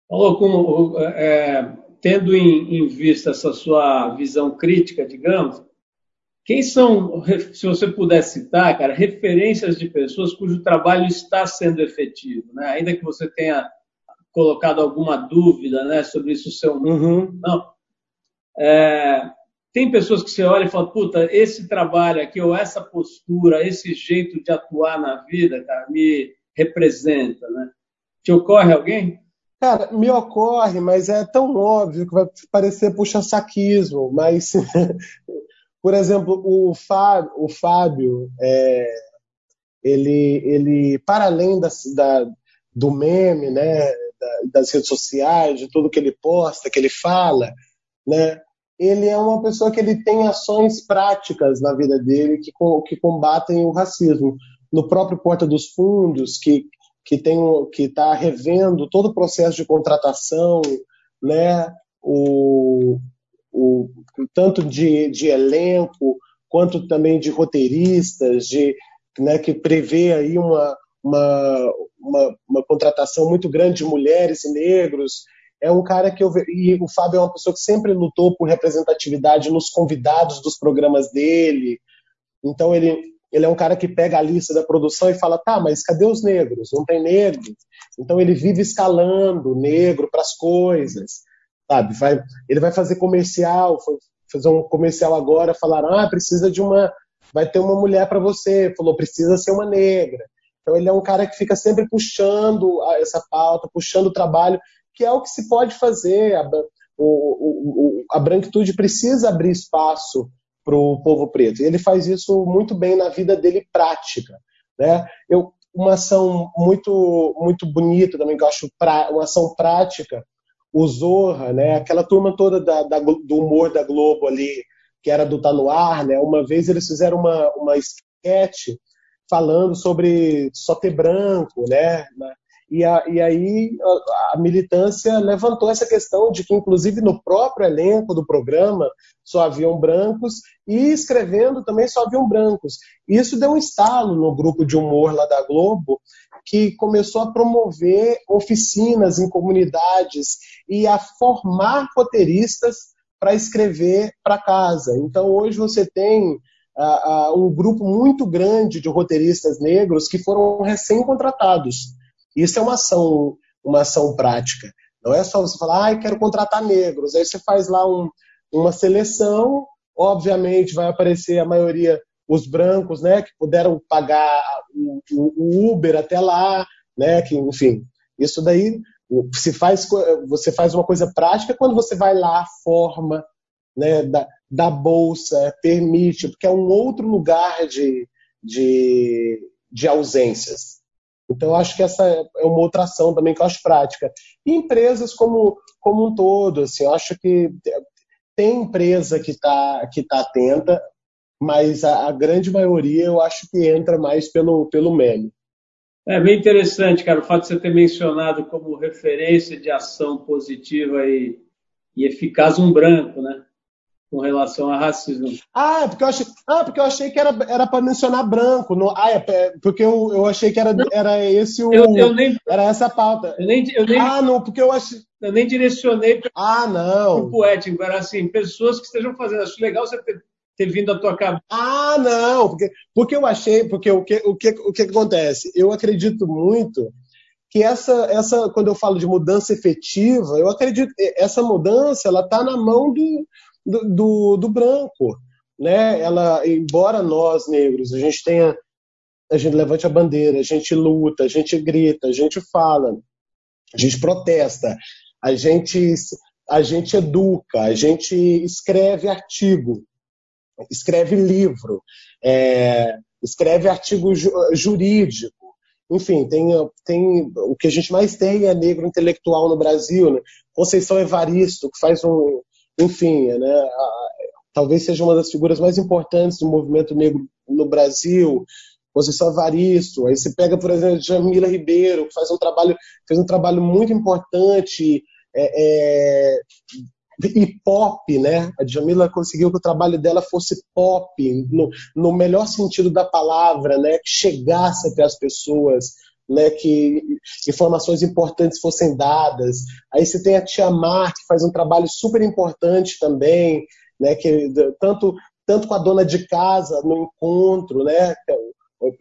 Falou como, é, tendo em, em, vista essa sua visão crítica, digamos, quem são, se você puder citar, cara, referências de pessoas cujo trabalho está sendo efetivo, né? Ainda que você tenha colocado alguma dúvida, né, sobre isso ser um... Uhum. Não. É, tem pessoas que você olha e fala, puta, esse trabalho aqui, ou essa postura, esse jeito de atuar na vida, cara, me representa, né? Te ocorre alguém? Cara, me ocorre, mas é tão óbvio que vai parecer puxa-saquismo, mas, por exemplo, o Fábio, o Fábio é, ele, ele, para além da, da, do meme, né, das redes sociais, de tudo que ele posta, que ele fala, né, ele é uma pessoa que ele tem ações práticas na vida dele que, que combatem o racismo. No próprio Porta dos Fundos, que que tem que está revendo todo o processo de contratação, né? O, o tanto de, de elenco quanto também de roteiristas, de né, que prevê aí uma, uma, uma, uma, contratação muito grande de mulheres e negros é um cara que eu e o Fábio é uma pessoa que sempre lutou por representatividade nos convidados dos programas dele. Então ele ele é um cara que pega a lista da produção e fala: "Tá, mas cadê os negros? Não tem negro". Então ele vive escalando negro para as coisas, sabe? Vai, ele vai fazer comercial, fazer um comercial agora, falaram: "Ah, precisa de uma vai ter uma mulher para você". Falou: "Precisa ser uma negra". Então ele é um cara que fica sempre puxando essa pauta, puxando o trabalho que é o que se pode fazer. A, o, o, a branquitude precisa abrir espaço para o povo preto. E ele faz isso muito bem na vida dele prática. Né? Eu, uma ação muito muito bonita também, que eu acho pra, uma ação prática, o Zorra, né? aquela turma toda da, da, do humor da Globo ali, que era do Tá No Ar, né? uma vez eles fizeram uma, uma sketch falando sobre só ter branco, né? E, a, e aí a, a, militância levantou essa questão de que, inclusive, no próprio elenco do programa só haviam brancos e escrevendo também só haviam brancos. Isso deu um estalo no grupo de humor lá da Globo, que começou a promover oficinas em comunidades e a formar roteiristas para escrever para casa. Então, hoje você tem uh, uh, um grupo muito grande de roteiristas negros que foram recém-contratados isso é uma ação, uma ação prática. Não é só você falar, ah, quero contratar negros. Aí você faz lá um, uma seleção, obviamente vai aparecer a maioria os brancos, né, que puderam pagar o, o Uber até lá, né, que enfim, isso daí se faz, você faz uma coisa prática quando você vai lá, forma, né, da, da bolsa, permite, porque é um outro lugar de, de, de ausências. Então, acho que essa é uma outra ação também que eu acho prática. E empresas como, como um todo, assim, eu acho que tem empresa que está que tá atenta, mas a, a, grande maioria eu acho que entra mais pelo, pelo meme. É bem interessante, cara, o fato de você ter mencionado como referência de ação positiva e, e eficaz um branco, né? com relação a racismo. Ah, porque eu achei, ah, porque eu achei que era, para mencionar branco. No, ah, é, porque eu, eu achei que era, era esse o. Eu, eu nem, era essa a pauta. Eu nem, eu nem, ah, não, porque eu achei. Eu nem direcionei para ah, não. o poético. Era assim, pessoas que estejam fazendo. Acho legal você ter, ter vindo à tua cabeça. Ah, não, porque, porque eu achei, porque o que, o, que, o que acontece? Eu acredito muito que essa, essa, quando eu falo de mudança efetiva, eu acredito essa mudança ela está na mão do, do, do, do branco, né? Ela, embora nós negros a gente tenha a gente levante a bandeira, a gente luta, a gente grita, a gente fala, a gente protesta, a gente, a gente educa, a gente escreve artigo, escreve livro, é, escreve artigo ju jurídico. Enfim, tem, tem o que a gente mais tem é negro intelectual no Brasil, né? Conceição Evaristo, que faz um, enfim, né, a, talvez seja uma das figuras mais importantes do movimento negro no Brasil. Conceição Evaristo, aí você pega, por exemplo, Jamila Ribeiro, que faz um trabalho, fez um trabalho muito importante é, é, e pop, né? A Jamila conseguiu que o trabalho dela fosse pop, no, no melhor sentido da palavra, né? Que chegasse até as pessoas, né? Que informações importantes fossem dadas. Aí você tem a Tia Mar, que faz um trabalho super importante também, né? Que tanto tanto com a dona de casa no encontro, né?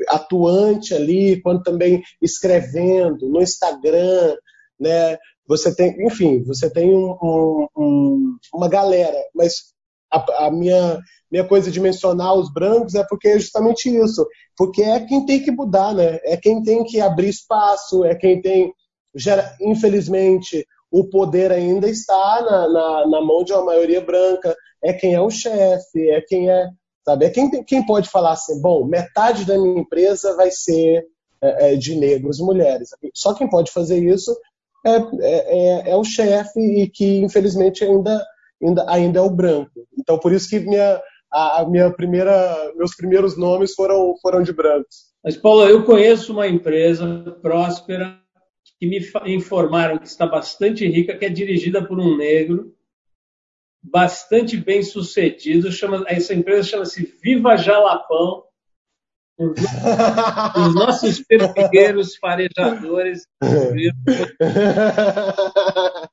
atuante ali, quanto também escrevendo no Instagram, né? Você tem, enfim, você tem um, um, um, uma galera, mas a, a, minha, minha coisa de mencionar os brancos é porque é justamente isso, porque é quem tem que mudar, né? É quem tem que abrir espaço, é quem tem, gera, infelizmente, o poder ainda está na, na, na mão de uma maioria branca, é quem é o chefe, é quem é Sabe? É quem, quem pode falar assim, bom, metade da minha empresa vai ser é, é, de negros e mulheres. Só quem pode fazer isso é, é, é, é o chefe e que, infelizmente, ainda, ainda, ainda é o branco. Então, por isso que minha, a, minha primeira, meus primeiros nomes foram, foram de brancos. Mas, Paulo, eu conheço uma empresa próspera que me informaram que está bastante rica, que é dirigida por um negro, bastante bem sucedido. Chama, essa empresa chama-se Viva Jalapão. Os nossos pepigueiros farejadores.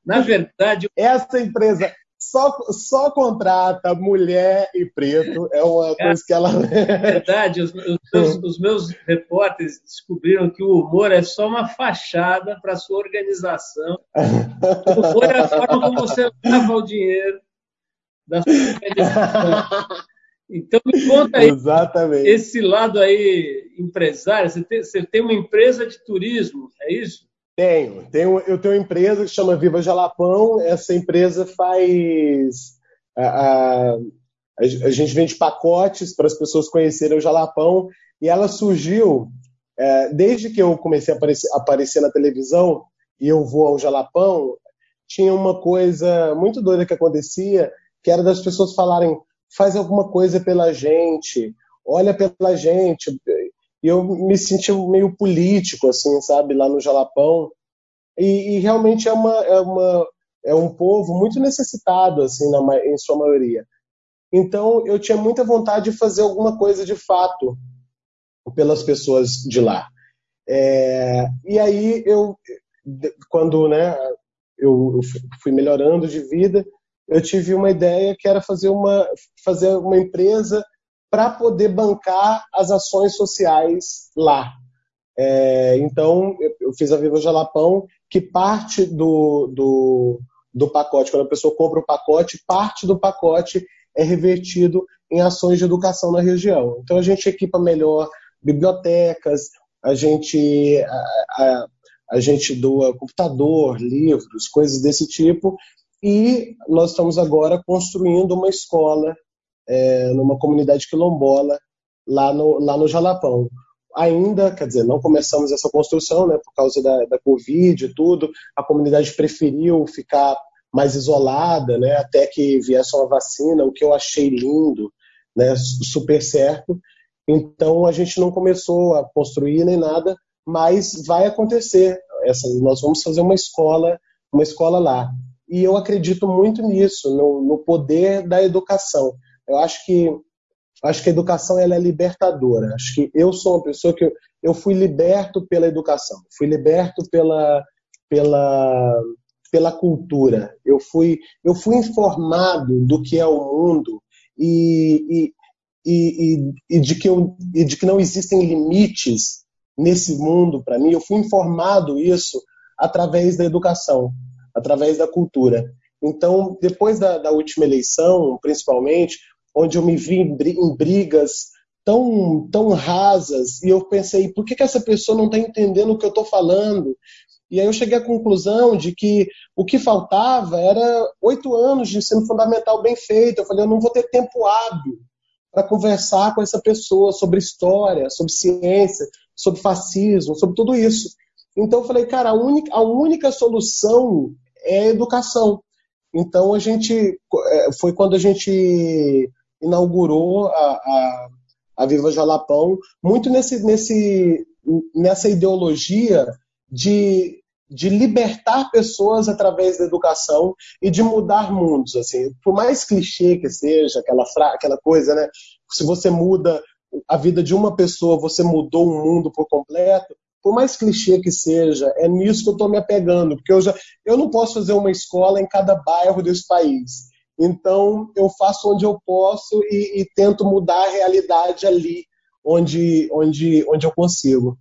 Na verdade. Essa empresa só, só contrata mulher e preto. É uma coisa que ela. Na verdade, os, os, os meus repórteres descobriram que o humor é só uma fachada para a sua organização. O humor é a forma como você lava o dinheiro da sua Então me conta aí Exatamente. esse lado aí empresário. Você tem, você tem, uma empresa de turismo, é isso? Tenho, tenho. Eu tenho uma empresa que chama Viva Jalapão. Essa empresa faz a, a, a gente vende pacotes para as pessoas conhecerem o Jalapão e ela surgiu é, desde que eu comecei a aparecer, aparecer na televisão e eu vou ao Jalapão. Tinha uma coisa muito doida que acontecia que era das pessoas falarem faz alguma coisa pela gente, olha pela gente. E eu me senti meio político, assim, sabe, lá no Jalapão. E, e realmente é, uma, é, uma, é um povo muito necessitado, assim, na, em sua maioria. Então, eu tinha muita vontade de fazer alguma coisa de fato pelas pessoas de lá. É, e aí, eu, quando né, eu, fui melhorando de vida, eu tive uma ideia que era fazer uma, fazer uma empresa para poder bancar as ações sociais lá. É, então, eu fiz a Viva Jalapão, que parte do, do, do pacote, quando a pessoa compra o pacote, parte do pacote é revertido em ações de educação na região. Então, a gente equipa melhor bibliotecas, a gente, a, a, a gente doa computador, livros, coisas desse tipo, e nós estamos agora construindo uma escola é, numa comunidade quilombola lá no, lá no Jalapão. Ainda, quer dizer, não começamos essa construção, né, por causa da, da Covid e tudo, a comunidade preferiu ficar mais isolada, né, até que viesse uma vacina, o que eu achei lindo, né, super certo. Então a gente não começou a construir nem nada, mas vai acontecer. Essa, nós vamos fazer uma escola, uma escola lá e eu acredito muito nisso, no, no poder da educação. Eu acho que acho que a educação ela é libertadora. Acho que eu sou uma pessoa que eu, eu fui liberto pela educação, fui liberto pela pela pela cultura. Eu fui eu fui informado do que é o mundo e, e, e, e de, que eu, e de que não existem limites nesse mundo para mim, eu fui informado isso através da educação, através da cultura. Então, depois da, da última eleição, principalmente, onde eu me vi em brigas tão, tão rasas, e eu pensei, por que, que essa pessoa não está entendendo o que eu estou falando? E aí eu cheguei à conclusão de que o que faltava era oito anos de ensino fundamental bem feito. Eu falei, eu não vou ter tempo hábil para conversar com essa pessoa sobre história, sobre ciência, sobre fascismo, sobre tudo isso. Então eu falei, cara, a única, a única solução é educação. Então a gente é, foi quando a gente inaugurou a, a, a Viva Jalapão, muito nesse, nesse, nessa ideologia de, de libertar pessoas através da educação e de mudar mundos. Assim, por mais clichê que seja aquela, aquela coisa, né? Se você muda a vida de uma pessoa, você mudou um mundo por completo por mais clichê que seja, é nisso que eu estou me apegando, porque eu, já, eu não posso fazer uma escola em cada bairro desse país. Então, eu faço onde eu posso e, e tento mudar a realidade ali onde, onde, onde eu consigo.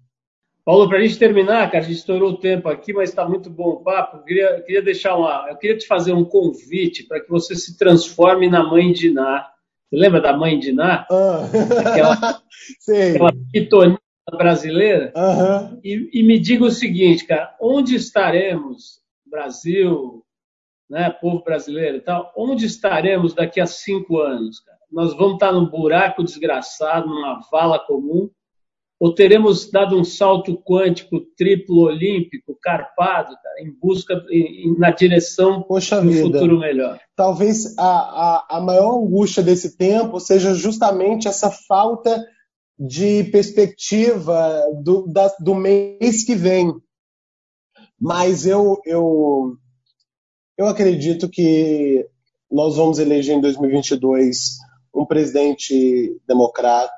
Paulo, para a gente terminar, cara, a gente estourou o tempo aqui, mas está muito bom o papo. Eu queria, queria deixar uma. Eu queria te fazer um convite para que você se transforme na mãe de Ná. Você lembra da mãe de Ná? Ah. Aquela, aquela pitoninha brasileira. Uhum. E, e, me diga o seguinte, cara, onde estaremos, Brasil, né, povo brasileiro e tal, onde estaremos daqui a cinco anos, cara? Nós vamos estar num buraco desgraçado, numa vala comum, ou teremos dado um salto quântico triplo olímpico, carpado, cara, em busca, em, na direção Poxa do vida. futuro melhor? Talvez a, a, a maior angústia desse tempo seja justamente essa falta de perspectiva do, da, do mês que vem. Mas eu, eu, eu acredito que nós vamos eleger em 2022 um presidente democrata.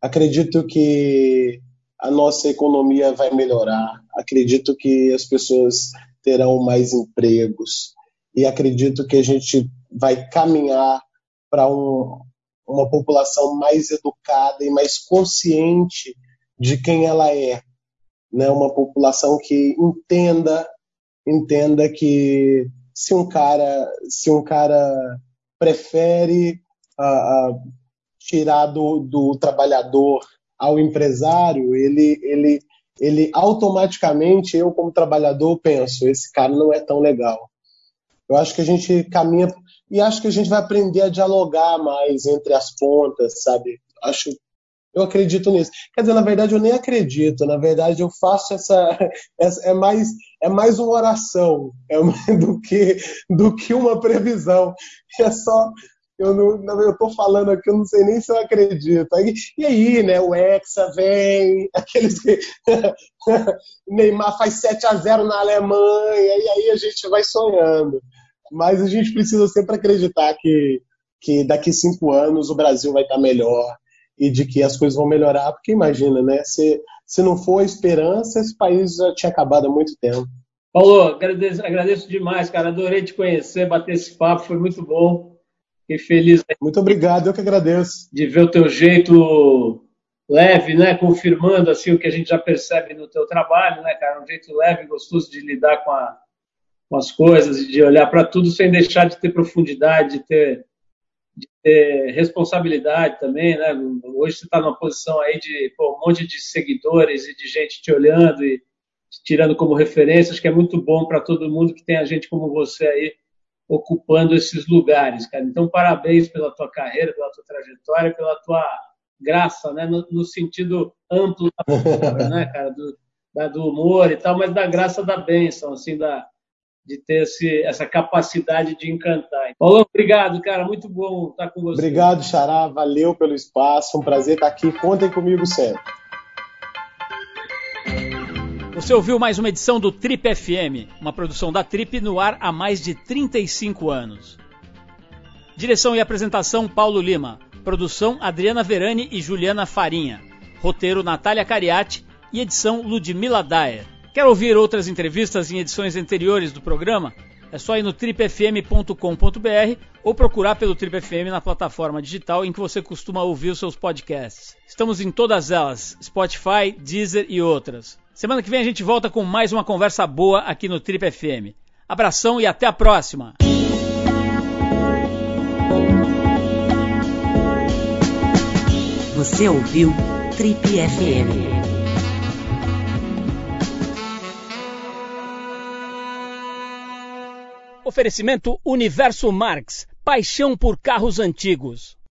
Acredito que a nossa economia vai melhorar. Acredito que as pessoas terão mais empregos. E acredito que a gente vai caminhar para um, uma população mais educada e mais consciente de quem ela é, né? Uma população que entenda entenda que se um cara se um cara prefere uh, uh, tirar do, do trabalhador ao empresário, ele ele ele automaticamente eu como trabalhador penso esse cara não é tão legal. Eu acho que a gente caminha e acho que a gente vai aprender a dialogar mais entre as pontas, sabe? Acho, eu acredito nisso. Quer dizer, na verdade eu nem acredito. Na verdade eu faço essa, essa é mais é mais uma oração é do que do que uma previsão. É só eu não, eu tô falando aqui, eu não sei nem se eu acredito. e aí, né, o Hexa vem, aqueles que Neymar faz 7 a 0 na Alemanha, e aí a gente vai sonhando. Mas a gente precisa sempre acreditar que, que daqui cinco anos o Brasil vai estar melhor e de que as coisas vão melhorar, porque imagina, né? Se, se não for a esperança, esse país já tinha acabado há muito tempo. Paulo, agradeço, agradeço demais, cara. Adorei te conhecer, bater esse papo, foi muito bom. Fiquei feliz. Muito obrigado, eu que agradeço. De ver o teu jeito leve, né? Confirmando assim o que a gente já percebe no teu trabalho, né, cara? Um jeito leve e gostoso de lidar com a, com as coisas, de olhar para tudo sem deixar de ter profundidade, de ter, de ter responsabilidade também, né? Hoje você está numa posição aí de pô, um monte de seguidores e de gente te olhando e te tirando como referência, acho que é muito bom para todo mundo que tem a gente como você aí ocupando esses lugares, cara. Então, parabéns pela tua carreira, pela tua trajetória, pela tua graça, né? No, no sentido amplo da palavra, né, cara? Do, da, do humor e tal, mas da graça da bênção, assim, da, de ter esse, essa capacidade de encantar. Paulo, obrigado, cara. Muito bom estar com você. Obrigado, Xará. Valeu pelo espaço. Um prazer estar aqui. Contem comigo sempre. Você ouviu mais uma edição do Trip FM, uma produção da Trip no ar há mais de 35 anos. Direção e apresentação Paulo Lima. Produção Adriana Verani e Juliana Farinha. Roteiro Natália Cariati e edição Ludmila Daer. Quer ouvir outras entrevistas em edições anteriores do programa? É só ir no tripfm.com.br ou procurar pelo Trip FM na plataforma digital em que você costuma ouvir os seus podcasts. Estamos em todas elas: Spotify, Deezer e outras. Semana que vem a gente volta com mais uma conversa boa aqui no Trip FM. Abração e até a próxima! Você ouviu Trip FM. Oferecimento Universo Marx, paixão por carros antigos.